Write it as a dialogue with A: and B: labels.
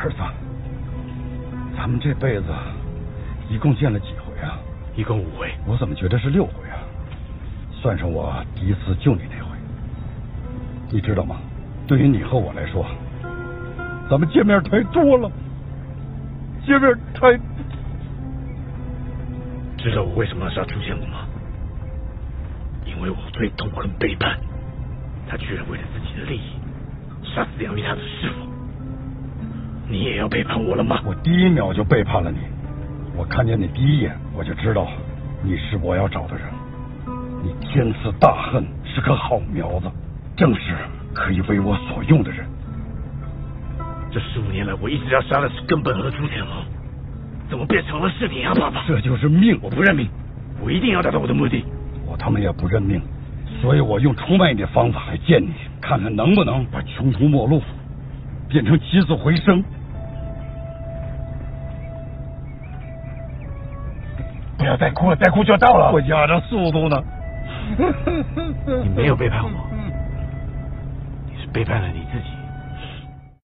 A: 儿子，咱们这辈子一共见了几回啊？
B: 一共五回。
A: 我怎么觉得是六回啊？算上我第一次救你那回，你知道吗？对于你和我来说，咱们见面太多了，见面太……
B: 知道我为什么要杀朱建武吗？因为我最痛恨背叛，他居然为了自己的利益杀死养育他的师傅。你也要背叛我了吗？
A: 我第一秒就背叛了你，我看见你第一眼，我就知道你是我要找的人。你天赐大恨，是棵好苗子，正是可以为我所用的人。
B: 这十五年来，我一直要杀的是根本和朱天龙，怎么变成了是你啊，爸爸？
A: 这就是命，
B: 我不认命，我一定要达到我的目的。
A: 我他妈也不认命，所以我用出卖你的方法来见你，看看能不能把穷途末路变成起死回生。
B: 不要再哭了，再哭就到了。
A: 我压着速度呢。
B: 你没有背叛我，你是背叛了你自己。